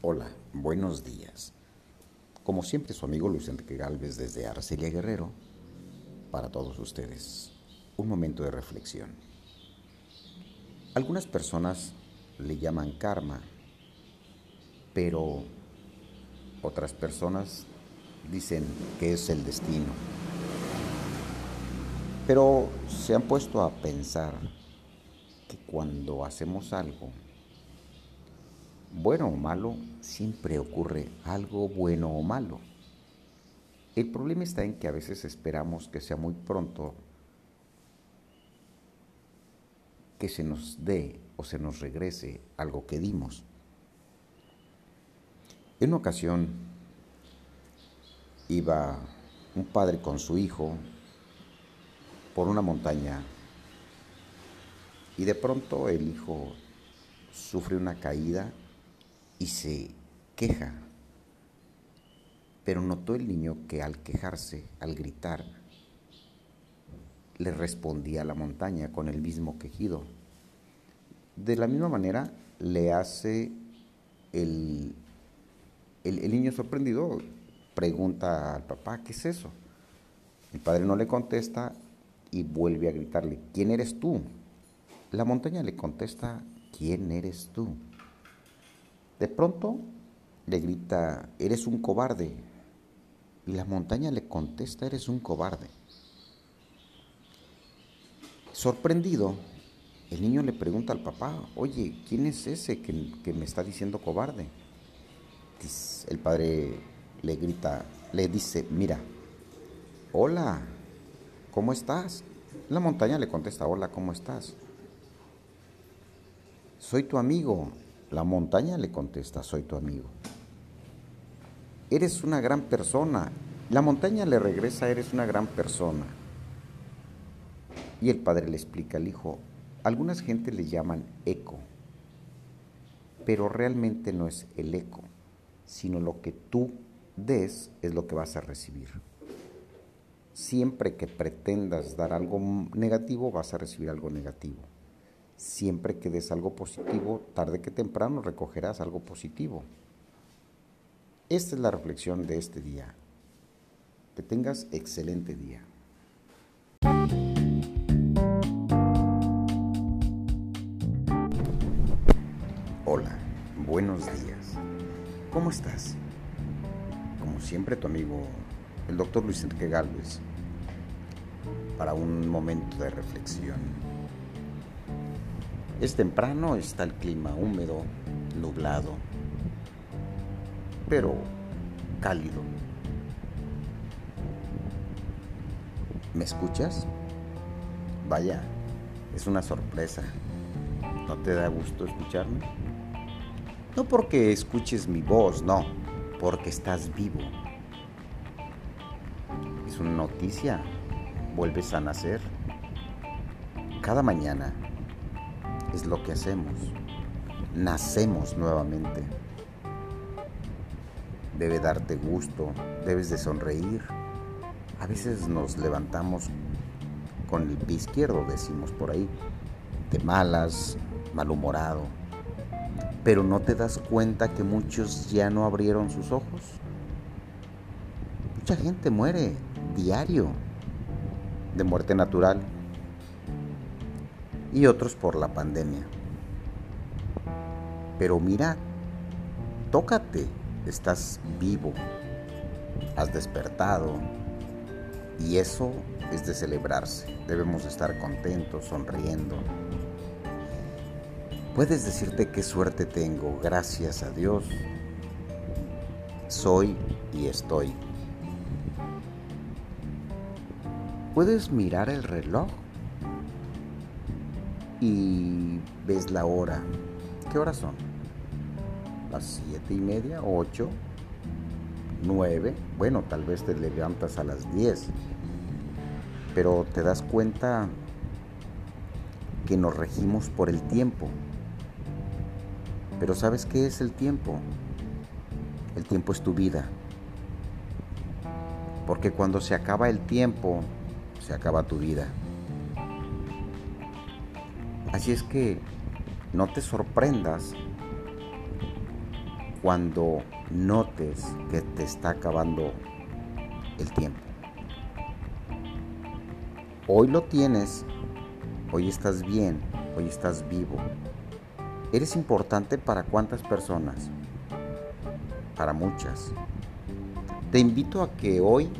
Hola, buenos días. Como siempre, su amigo Luis Enrique Galvez desde Arcelia Guerrero, para todos ustedes, un momento de reflexión. Algunas personas le llaman karma, pero otras personas dicen que es el destino. Pero se han puesto a pensar que cuando hacemos algo, bueno o malo, siempre ocurre algo bueno o malo. El problema está en que a veces esperamos que sea muy pronto que se nos dé o se nos regrese algo que dimos. En una ocasión iba un padre con su hijo por una montaña y de pronto el hijo sufre una caída y se queja. Pero notó el niño que al quejarse, al gritar, le respondía a la montaña con el mismo quejido. De la misma manera le hace el, el, niño sorprendido, pregunta al papá, ¿qué es eso? El padre no le contesta y vuelve a gritarle, ¿quién eres tú? La montaña le contesta, ¿quién eres tú? De pronto le grita, eres un cobarde. Y la montaña le contesta, eres un cobarde. Sorprendido, el niño le pregunta al papá, oye, ¿quién es ese que, me está diciendo cobarde? El padre le grita, le dice, mira, hola, ¿cómo estás? La montaña le contesta, hola, ¿cómo estás? Soy tu amigo, la montaña le contesta, soy tu amigo. Eres una gran persona. La montaña le regresa, eres una gran persona. Y el padre le explica al hijo, algunas gentes le llaman eco, pero realmente no es el eco, sino lo que tú des es lo que vas a recibir. Siempre que pretendas dar algo negativo, vas a recibir algo negativo. Siempre que des algo positivo, tarde que temprano recogerás algo positivo. Esta es la reflexión de este día. Que tengas excelente día. Hola, buenos días. ¿Cómo estás? Como siempre, tu amigo, el doctor Luis Enrique Galvez, para un momento de reflexión es temprano, está el clima húmedo, nublado, pero cálido. ¿Me escuchas? Vaya, es una sorpresa. ¿No te da gusto escucharme? No porque escuches mi voz, no, porque estás vivo. Es una noticia, vuelves a nacer. Cada mañana es lo que hacemos. Nacemos nuevamente. Debe darte gusto, debes de sonreír. A veces nos levantamos con el pie izquierdo, decimos por ahí, de malas, malhumorado. Pero no te das cuenta que muchos ya no abrieron sus ojos. Mucha gente muere diario de muerte natural y otros por la pandemia. Pero mira, tócate, estás vivo, has despertado y eso es de celebrarse. Debemos estar contentos, sonriendo. Puedes decirte qué suerte tengo, gracias a Dios. Soy y estoy. Puedes mirar el reloj y ves la hora. ¿Qué horas son? Las siete y media, ocho, nueve. Bueno, tal vez te levantas a las diez. Pero te das cuenta que nos regimos por el tiempo. Pero ¿sabes qué es el tiempo? El tiempo es tu vida. Porque cuando se acaba el tiempo, se acaba tu vida. Así es que no te sorprendas cuando notes que te está acabando el tiempo. Hoy lo tienes, hoy estás bien, hoy estás vivo. ¿Eres importante para cuántas personas? Para muchas. Te invito a que hoy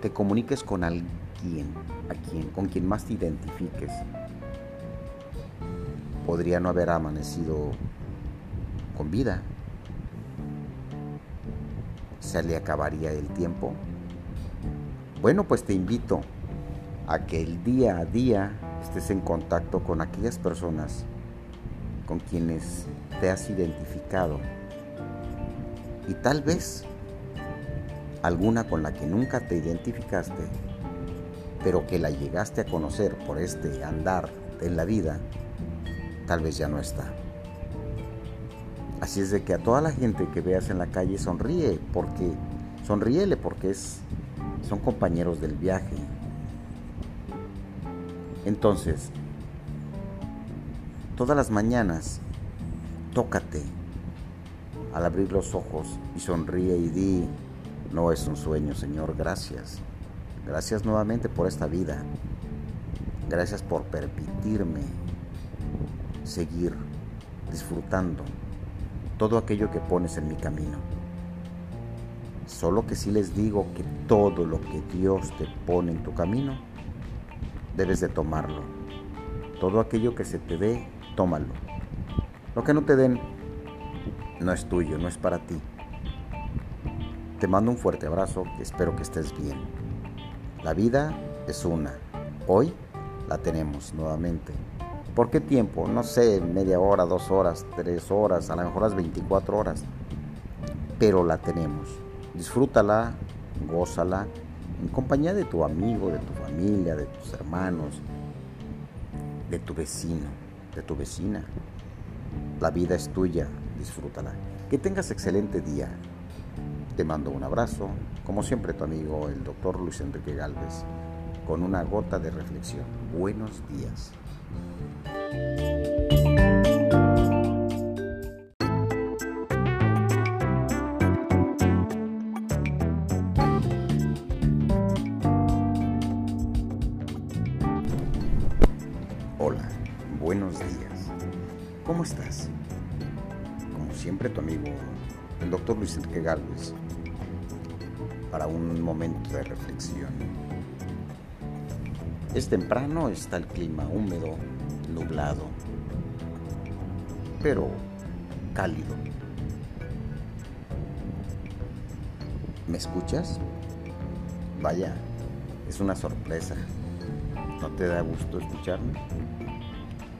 te comuniques con alguien, a quien, con quien más te identifiques. Podría no haber amanecido con vida. ¿Se le acabaría el tiempo? Bueno, pues te invito a que el día a día estés en contacto con aquellas personas con quienes te has identificado y tal vez alguna con la que nunca te identificaste, pero que la llegaste a conocer por este andar en la vida, tal vez ya no está. Así es de que a toda la gente que veas en la calle sonríe, porque sonríele porque es, son compañeros del viaje. Entonces, todas las mañanas, tócate al abrir los ojos y sonríe y di, no es un sueño, Señor, gracias. Gracias nuevamente por esta vida. Gracias por permitirme seguir disfrutando todo aquello que pones en mi camino. Solo que si les digo que todo lo que Dios te pone en tu camino, debes de tomarlo. Todo aquello que se te dé, tómalo. Lo que no te den, no es tuyo, no es para ti. Te mando un fuerte abrazo espero que estés bien. La vida es una. Hoy la tenemos nuevamente. ¿Por qué tiempo? No sé, media hora, dos horas, tres horas, a lo mejor las 24 horas. Pero la tenemos. Disfrútala, gózala, en compañía de tu amigo, de tu familia, de tus hermanos, de tu vecino, de tu vecina. La vida es tuya, disfrútala. Que tengas excelente día. Te mando un abrazo, como siempre tu amigo el doctor Luis Enrique Galvez, con una gota de reflexión. Buenos días. Hola, buenos días. ¿Cómo estás? Como siempre tu amigo el doctor Luis Enrique Galvez para un momento de reflexión. Es temprano, está el clima húmedo, nublado, pero cálido. ¿Me escuchas? Vaya, es una sorpresa. ¿No te da gusto escucharme?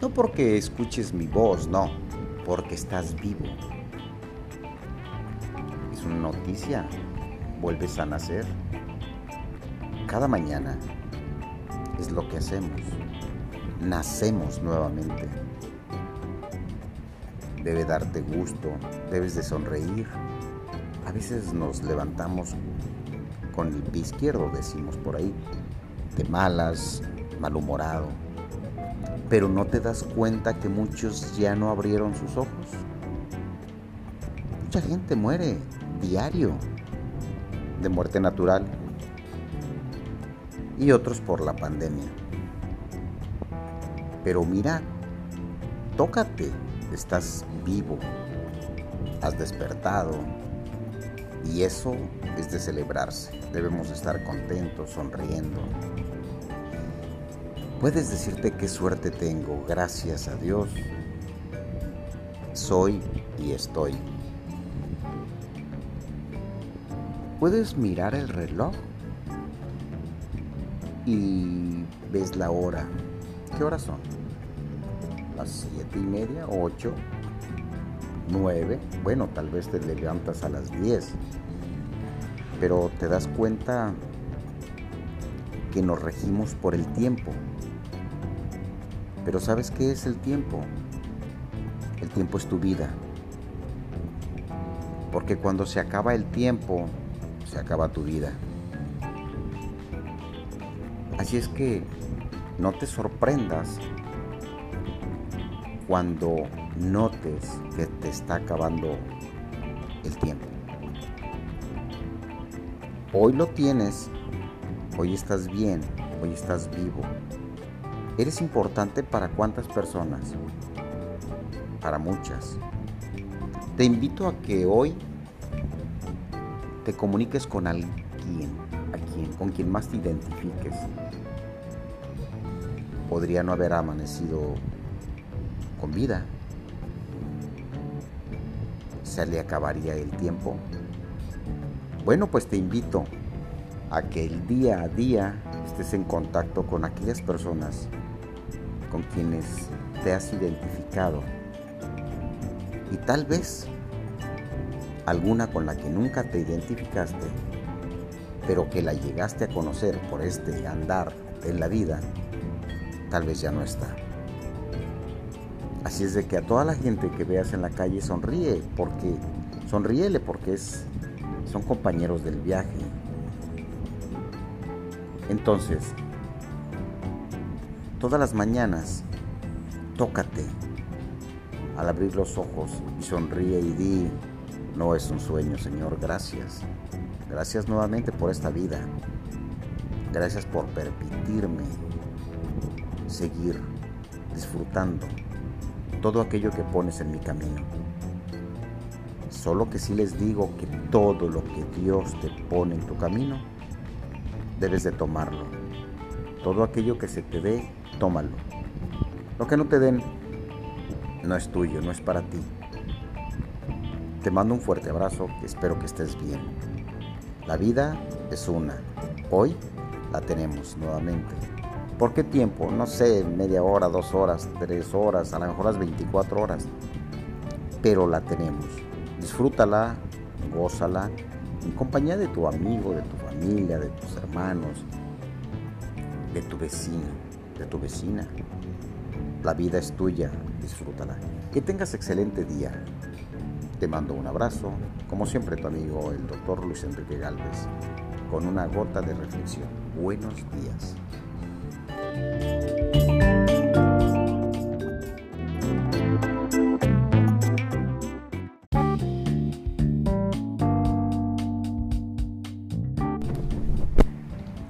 No porque escuches mi voz, no, porque estás vivo. Es una noticia, vuelves a nacer. Cada mañana es lo que hacemos nacemos nuevamente. Debe darte gusto, debes de sonreír. A veces nos levantamos con el pie izquierdo, decimos por ahí, de malas, malhumorado. Pero no te das cuenta que muchos ya no abrieron sus ojos. Mucha gente muere diario de muerte natural y otros por la pandemia. Pero mira, tócate, estás vivo, has despertado y eso es de celebrarse. Debemos estar contentos, sonriendo. Puedes decirte qué suerte tengo, gracias a Dios. Soy y estoy. Puedes mirar el reloj y ves la hora ¿Qué horas son? Las siete y media, ocho, nueve. Bueno, tal vez te levantas a las diez. Pero te das cuenta que nos regimos por el tiempo. Pero ¿sabes qué es el tiempo? El tiempo es tu vida. Porque cuando se acaba el tiempo, se acaba tu vida. Así es que no te sorprendas cuando notes que te está acabando el tiempo. Hoy lo tienes, hoy estás bien, hoy estás vivo. ¿Eres importante para cuántas personas? Para muchas. Te invito a que hoy te comuniques con alguien, a quien, con quien más te identifiques. Podría no haber amanecido con vida. ¿Se le acabaría el tiempo? Bueno, pues te invito a que el día a día estés en contacto con aquellas personas con quienes te has identificado y tal vez alguna con la que nunca te identificaste, pero que la llegaste a conocer por este andar en la vida, tal vez ya no está. Así es de que a toda la gente que veas en la calle sonríe, porque sonríele porque es, son compañeros del viaje. Entonces, todas las mañanas, tócate al abrir los ojos y sonríe y di, no es un sueño, Señor, gracias. Gracias nuevamente por esta vida. Gracias por permitirme seguir disfrutando todo aquello que pones en mi camino. Solo que si les digo que todo lo que Dios te pone en tu camino, debes de tomarlo. Todo aquello que se te dé, tómalo. Lo que no te den, no es tuyo, no es para ti. Te mando un fuerte abrazo, espero que estés bien. La vida es una. Hoy la tenemos nuevamente. ¿Por qué tiempo? No sé, media hora, dos horas, tres horas, a lo mejor las 24 horas. Pero la tenemos. Disfrútala, gózala, en compañía de tu amigo, de tu familia, de tus hermanos, de tu vecino, de tu vecina. La vida es tuya, disfrútala. Que tengas excelente día. Te mando un abrazo, como siempre tu amigo el doctor Luis Enrique Galvez, con una gota de reflexión. Buenos días.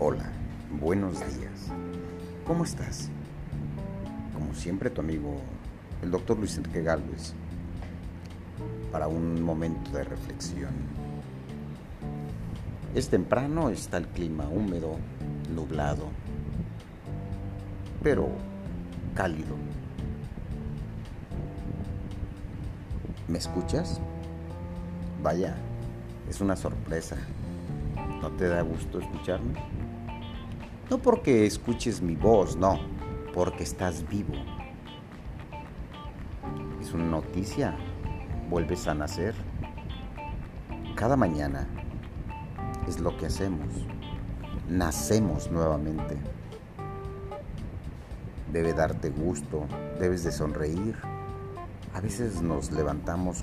Hola, buenos días. ¿Cómo estás? Como siempre tu amigo el doctor Luis Enrique Galvez para un momento de reflexión. Es temprano, está el clima húmedo, nublado, pero cálido. ¿Me escuchas? Vaya, es una sorpresa. ¿No te da gusto escucharme? No porque escuches mi voz, no, porque estás vivo. Es una noticia vuelves a nacer. Cada mañana es lo que hacemos. Nacemos nuevamente. Debe darte gusto, debes de sonreír. A veces nos levantamos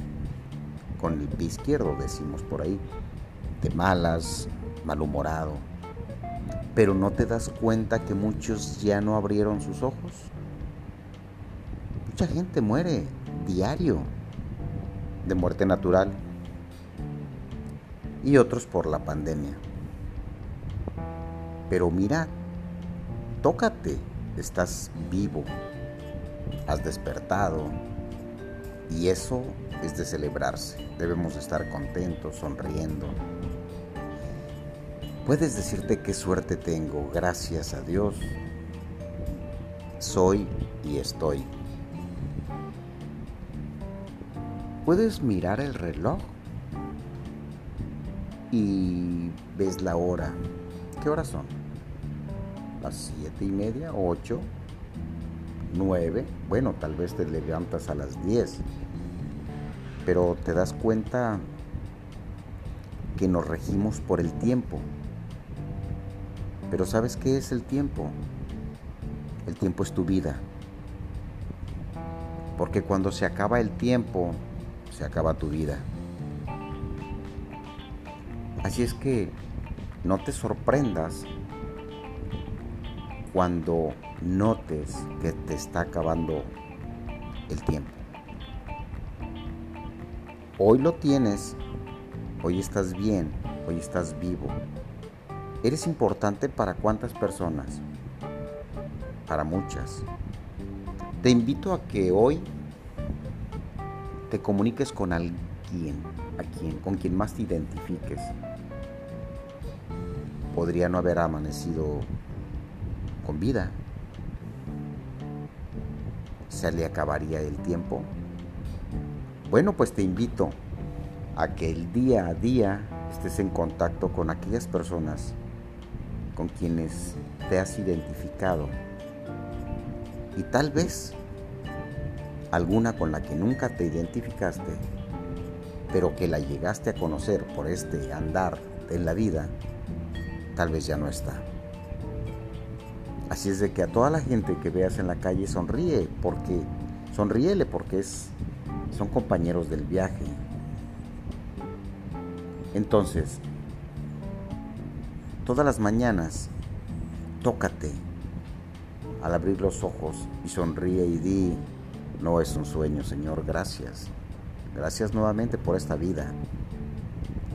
con el pie izquierdo, decimos por ahí, de malas, malhumorado. Pero no te das cuenta que muchos ya no abrieron sus ojos. Mucha gente muere diario de muerte natural y otros por la pandemia. Pero mira, tócate, estás vivo, has despertado y eso es de celebrarse. Debemos estar contentos, sonriendo. Puedes decirte qué suerte tengo, gracias a Dios. Soy y estoy. Puedes mirar el reloj y ves la hora. ¿Qué horas son? Las siete y media, ocho, nueve. Bueno, tal vez te levantas a las diez. Pero te das cuenta que nos regimos por el tiempo. Pero ¿sabes qué es el tiempo? El tiempo es tu vida. Porque cuando se acaba el tiempo, se acaba tu vida. Así es que no te sorprendas cuando notes que te está acabando el tiempo. Hoy lo tienes, hoy estás bien, hoy estás vivo. ¿Eres importante para cuántas personas? Para muchas. Te invito a que hoy te comuniques con alguien, a quien, con quien más te identifiques. Podría no haber amanecido con vida. ¿Se le acabaría el tiempo? Bueno, pues te invito a que el día a día estés en contacto con aquellas personas con quienes te has identificado y tal vez alguna con la que nunca te identificaste, pero que la llegaste a conocer por este andar en la vida, tal vez ya no está. Así es de que a toda la gente que veas en la calle sonríe, porque sonríele porque es son compañeros del viaje. Entonces, todas las mañanas, tócate al abrir los ojos y sonríe y di, no es un sueño, Señor, gracias. Gracias nuevamente por esta vida.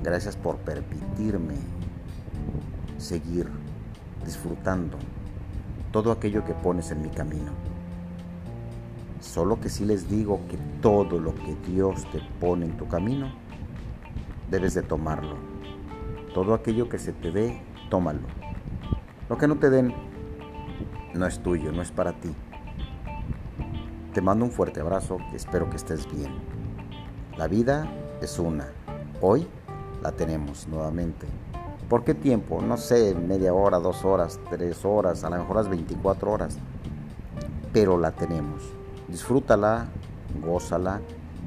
Gracias por permitirme seguir disfrutando todo aquello que pones en mi camino. Solo que si les digo que todo lo que Dios te pone en tu camino, debes de tomarlo. Todo aquello que se te dé, tómalo. Lo que no te den, no es tuyo, no es para ti. Te mando un fuerte abrazo espero que estés bien. La vida es una. Hoy la tenemos nuevamente. ¿Por qué tiempo? No sé, media hora, dos horas, tres horas, a lo mejor las 24 horas. Pero la tenemos. Disfrútala, gózala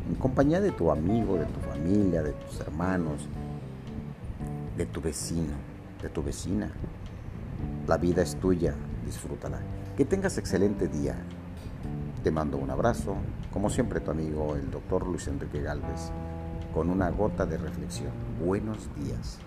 en compañía de tu amigo, de tu familia, de tus hermanos, de tu vecino, de tu vecina. La vida es tuya, disfrútala. Que tengas excelente día. Te mando un abrazo, como siempre tu amigo el doctor Luis Enrique Galvez, con una gota de reflexión. Buenos días.